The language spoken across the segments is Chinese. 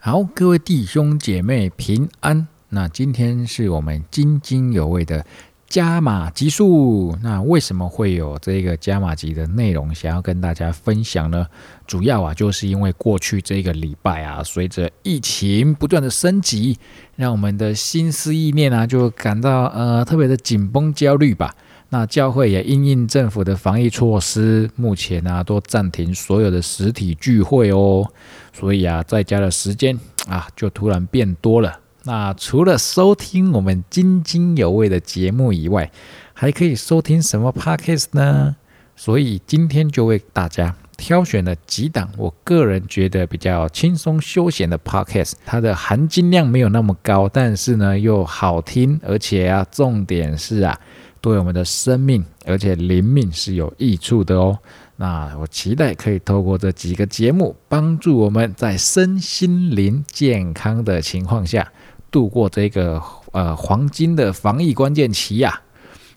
好，各位弟兄姐妹平安。那今天是我们津津有味的加码集数。那为什么会有这个加码集的内容想要跟大家分享呢？主要啊，就是因为过去这个礼拜啊，随着疫情不断的升级，让我们的心思意念啊，就感到呃特别的紧绷焦虑吧。那教会也因应政府的防疫措施，目前啊都暂停所有的实体聚会哦。所以啊，在家的时间啊就突然变多了。那除了收听我们津津有味的节目以外，还可以收听什么 podcast 呢？所以今天就为大家挑选了几档我个人觉得比较轻松休闲的 podcast，它的含金量没有那么高，但是呢又好听，而且啊重点是啊。对我们的生命，而且灵命是有益处的哦。那我期待可以透过这几个节目，帮助我们在身心灵健康的情况下，度过这个呃黄金的防疫关键期呀。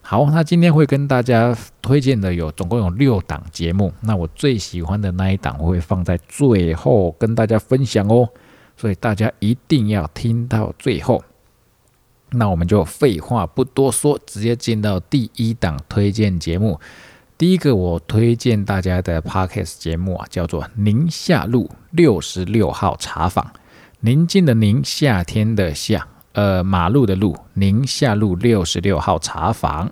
好，那今天会跟大家推荐的有总共有六档节目。那我最喜欢的那一档，我会放在最后跟大家分享哦。所以大家一定要听到最后。那我们就废话不多说，直接进到第一档推荐节目。第一个我推荐大家的 podcast 节目啊，叫做《宁夏路六十六号茶坊》。宁静的宁，夏天的夏，呃，马路的路，宁夏路六十六号茶坊。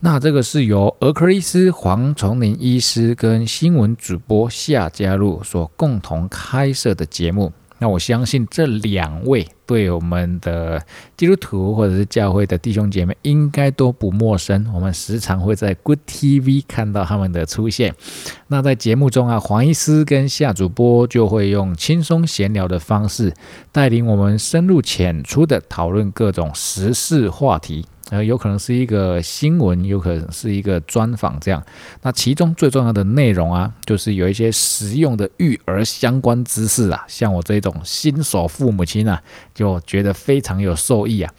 那这个是由儿科医师黄崇林医师跟新闻主播夏家路所共同开设的节目。那我相信这两位对我们的基督徒或者是教会的弟兄姐妹应该都不陌生。我们时常会在 Good TV 看到他们的出现。那在节目中啊，黄医师跟夏主播就会用轻松闲聊的方式，带领我们深入浅出的讨论各种时事话题。呃，有可能是一个新闻，有可能是一个专访，这样。那其中最重要的内容啊，就是有一些实用的育儿相关知识啊，像我这种新手父母亲啊，就觉得非常有受益啊。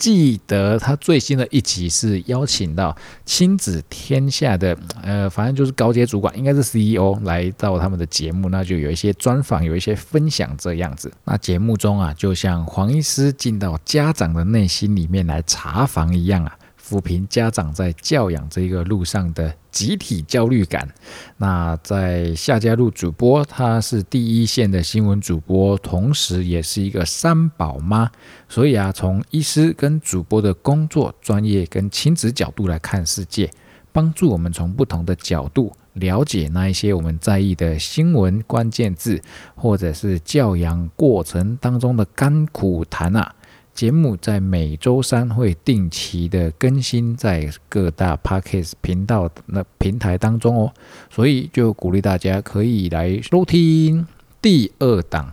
记得他最新的一集是邀请到亲子天下的，呃，反正就是高阶主管，应该是 CEO 来到他们的节目，那就有一些专访，有一些分享这样子。那节目中啊，就像黄医师进到家长的内心里面来查房一样啊。抚平家长在教养这个路上的集体焦虑感。那在夏家路主播，他是第一线的新闻主播，同时也是一个三宝妈。所以啊，从医师跟主播的工作专业跟亲子角度来看世界，帮助我们从不同的角度了解那一些我们在意的新闻关键字，或者是教养过程当中的甘苦谈啊。节目在每周三会定期的更新在各大 Podcast 频道那平台当中哦，所以就鼓励大家可以来收听第二档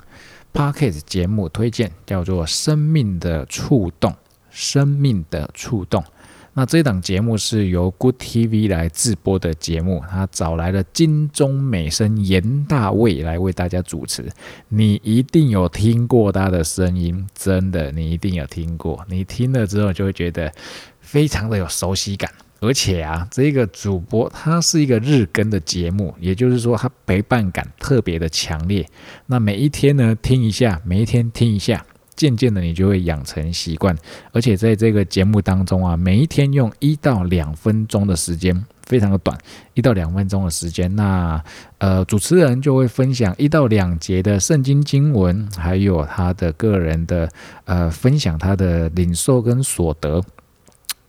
Podcast 节目推荐，叫做《生命的触动》，生命的触动。那这档节目是由 Good TV 来制播的节目，他找来了金钟美声严大卫来为大家主持。你一定有听过他的声音，真的，你一定有听过。你听了之后就会觉得非常的有熟悉感，而且啊，这个主播他是一个日更的节目，也就是说他陪伴感特别的强烈。那每一天呢，听一下，每一天听一下。渐渐的，你就会养成习惯，而且在这个节目当中啊，每一天用一到两分钟的时间，非常的短，一到两分钟的时间，那呃，主持人就会分享一到两节的圣经经文，还有他的个人的呃分享他的领受跟所得。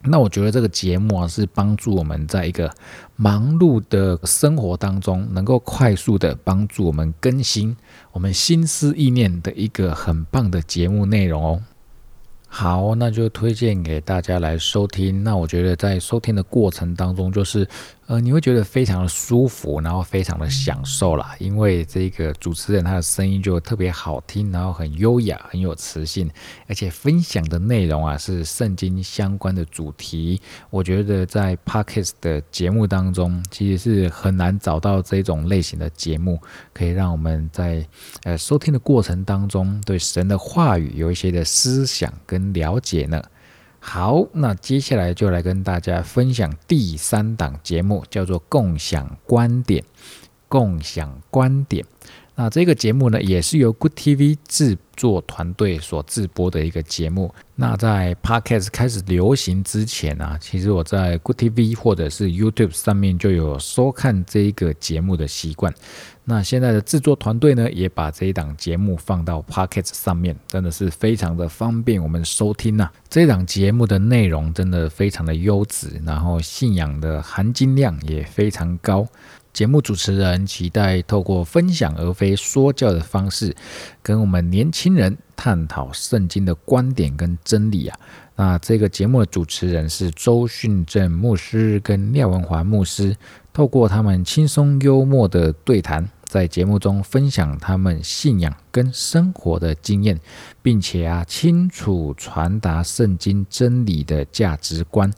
那我觉得这个节目啊，是帮助我们在一个忙碌的生活当中，能够快速的帮助我们更新我们心思意念的一个很棒的节目内容哦。好，那就推荐给大家来收听。那我觉得在收听的过程当中，就是。呃，你会觉得非常的舒服，然后非常的享受啦，因为这个主持人他的声音就特别好听，然后很优雅，很有磁性，而且分享的内容啊是圣经相关的主题。我觉得在 Parkes 的节目当中，其实是很难找到这种类型的节目，可以让我们在呃收听的过程当中，对神的话语有一些的思想跟了解呢。好，那接下来就来跟大家分享第三档节目，叫做“共享观点”。共享观点，那这个节目呢，也是由 Good TV 制作团队所制播的一个节目。那在 Podcast 开始流行之前啊，其实我在 Good TV 或者是 YouTube 上面就有收看这一个节目的习惯。那现在的制作团队呢，也把这一档节目放到 Podcast 上面，真的是非常的方便我们收听呐。这档节目的内容真的非常的优质，然后信仰的含金量也非常高。节目主持人期待透过分享而非说教的方式，跟我们年轻人探讨圣经的观点跟真理啊。那这个节目的主持人是周训正牧师跟廖文华牧师，透过他们轻松幽默的对谈，在节目中分享他们信仰跟生活的经验，并且啊清楚传达圣经真理的价值观。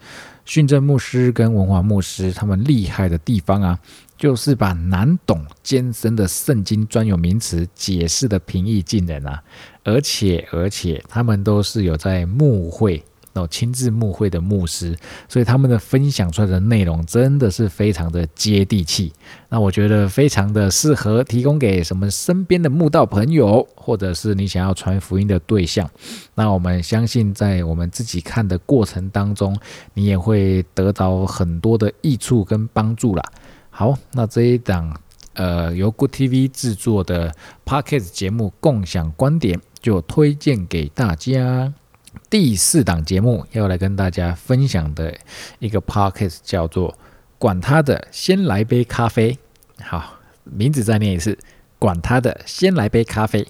训正牧师跟文华牧师他们厉害的地方啊。就是把难懂艰深的圣经专有名词解释的平易近人啊，而且而且他们都是有在牧会哦亲自牧会的牧师，所以他们的分享出来的内容真的是非常的接地气。那我觉得非常的适合提供给什么身边的牧道朋友，或者是你想要传福音的对象。那我们相信在我们自己看的过程当中，你也会得到很多的益处跟帮助啦。好，那这一档呃由 Good TV 制作的 Podcast 节目共享观点就推荐给大家。第四档节目要来跟大家分享的一个 Podcast 叫做“管他的，先来杯咖啡”。好，名字再念一次，“管他的，先来杯咖啡”。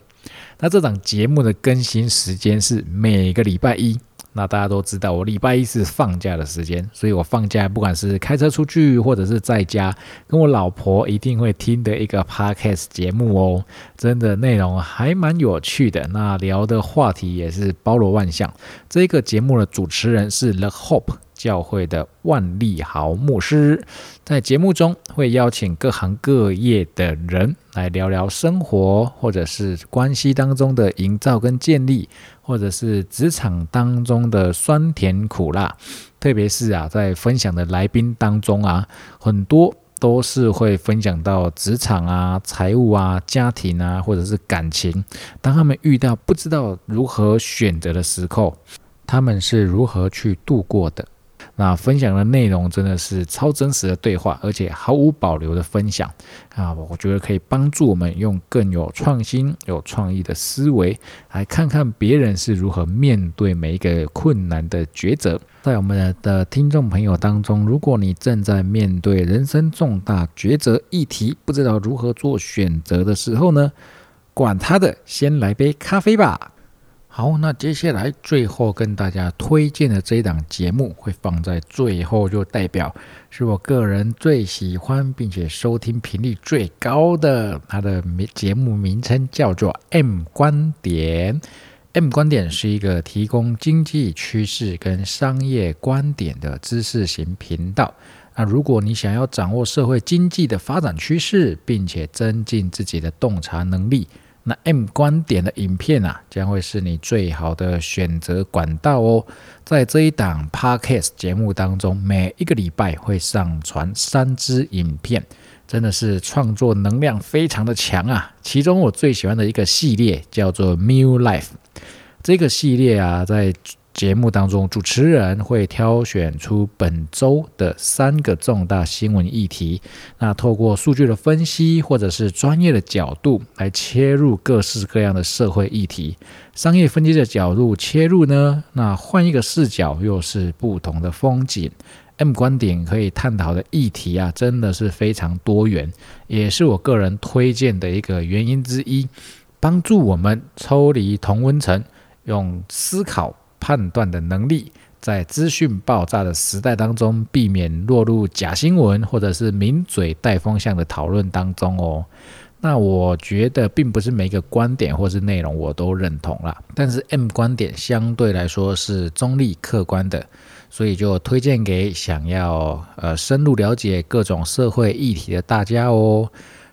那这档节目的更新时间是每个礼拜一。那大家都知道，我礼拜一是放假的时间，所以我放假不管是开车出去，或者是在家，跟我老婆一定会听的一个 podcast 节目哦。真的内容还蛮有趣的，那聊的话题也是包罗万象。这个节目的主持人是 The Hope。教会的万利豪牧师在节目中会邀请各行各业的人来聊聊生活，或者是关系当中的营造跟建立，或者是职场当中的酸甜苦辣。特别是啊，在分享的来宾当中啊，很多都是会分享到职场啊、财务啊、家庭啊，或者是感情。当他们遇到不知道如何选择的时候，他们是如何去度过的？那分享的内容真的是超真实的对话，而且毫无保留的分享啊！我觉得可以帮助我们用更有创新、有创意的思维来看看别人是如何面对每一个困难的抉择。在我们的听众朋友当中，如果你正在面对人生重大抉择议题，不知道如何做选择的时候呢？管他的，先来杯咖啡吧。好，那接下来最后跟大家推荐的这一档节目会放在最后，就代表是我个人最喜欢并且收听频率最高的。它的名节目名称叫做 M 观点。M 观点是一个提供经济趋势跟商业观点的知识型频道。那如果你想要掌握社会经济的发展趋势，并且增进自己的洞察能力。那 M 观点的影片啊，将会是你最好的选择管道哦。在这一档 Podcast 节目当中，每一个礼拜会上传三支影片，真的是创作能量非常的强啊。其中我最喜欢的一个系列叫做 New Life，这个系列啊，在节目当中，主持人会挑选出本周的三个重大新闻议题，那透过数据的分析或者是专业的角度来切入各式各样的社会议题。商业分析的角度切入呢，那换一个视角又是不同的风景。M 观点可以探讨的议题啊，真的是非常多元，也是我个人推荐的一个原因之一，帮助我们抽离同温层，用思考。判断的能力，在资讯爆炸的时代当中，避免落入假新闻或者是名嘴带风向的讨论当中哦。那我觉得，并不是每个观点或是内容我都认同啦，但是 M 观点相对来说是中立客观的，所以就推荐给想要呃深入了解各种社会议题的大家哦。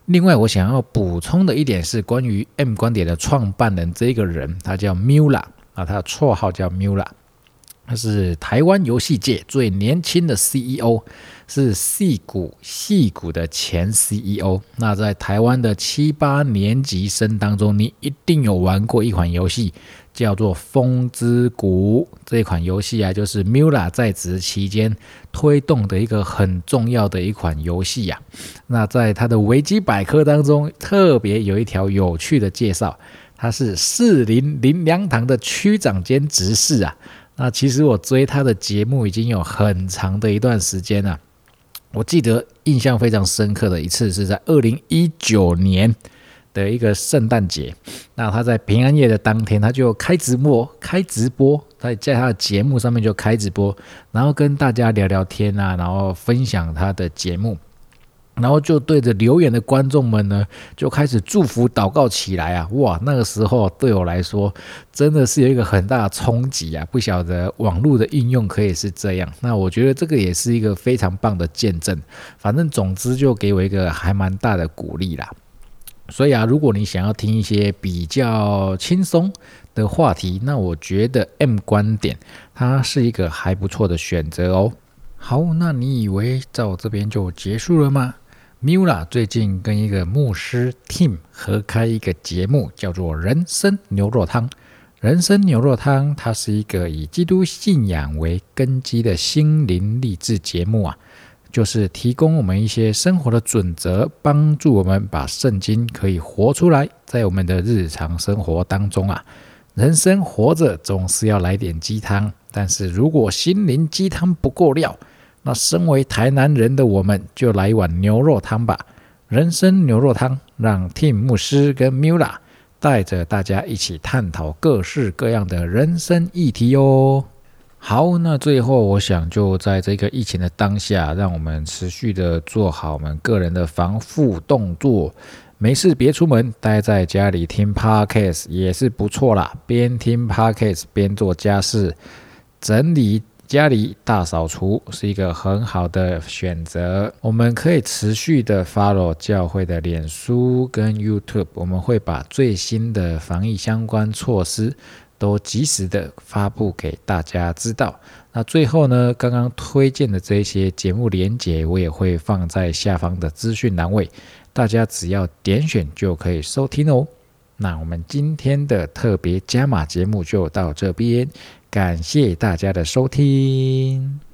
另外，我想要补充的一点是，关于 M 观点的创办人这个人，他叫 Mula。啊，他的绰号叫 Mula。他是台湾游戏界最年轻的 CEO，是戏骨戏骨的前 CEO。那在台湾的七八年级生当中，你一定有玩过一款游戏，叫做《风之谷》。这款游戏啊，就是 Mula 在职期间推动的一个很重要的一款游戏呀。那在他的维基百科当中，特别有一条有趣的介绍，他是士林林良堂的区长兼执事啊。那其实我追他的节目已经有很长的一段时间了。我记得印象非常深刻的一次是在二零一九年的一个圣诞节。那他在平安夜的当天，他就开直播，开直播，在在他的节目上面就开直播，然后跟大家聊聊天啊，然后分享他的节目。然后就对着留言的观众们呢，就开始祝福祷告起来啊！哇，那个时候对我来说真的是有一个很大的冲击啊！不晓得网络的应用可以是这样，那我觉得这个也是一个非常棒的见证。反正总之就给我一个还蛮大的鼓励啦。所以啊，如果你想要听一些比较轻松的话题，那我觉得 M 观点它是一个还不错的选择哦。好，那你以为在我这边就结束了吗？Mula 最近跟一个牧师 Tim 合开一个节目，叫做《人生牛肉汤》。人生牛肉汤，它是一个以基督信仰为根基的心灵励志节目啊，就是提供我们一些生活的准则，帮助我们把圣经可以活出来，在我们的日常生活当中啊。人生活着总是要来点鸡汤，但是如果心灵鸡汤不够料。那身为台南人的我们，就来一碗牛肉汤吧！人生牛肉汤，让 Tim 牧师跟 Mula 带着大家一起探讨各式各样的人生议题哟。好，那最后我想就在这个疫情的当下，让我们持续的做好我们个人的防护动作。没事别出门，待在家里听 Podcast 也是不错啦。边听 Podcast 边做家事，整理。家里大扫除是一个很好的选择。我们可以持续的 follow 教会的脸书跟 YouTube，我们会把最新的防疫相关措施都及时的发布给大家知道。那最后呢，刚刚推荐的这些节目连结，我也会放在下方的资讯栏位，大家只要点选就可以收听哦。那我们今天的特别加码节目就到这边。感谢大家的收听。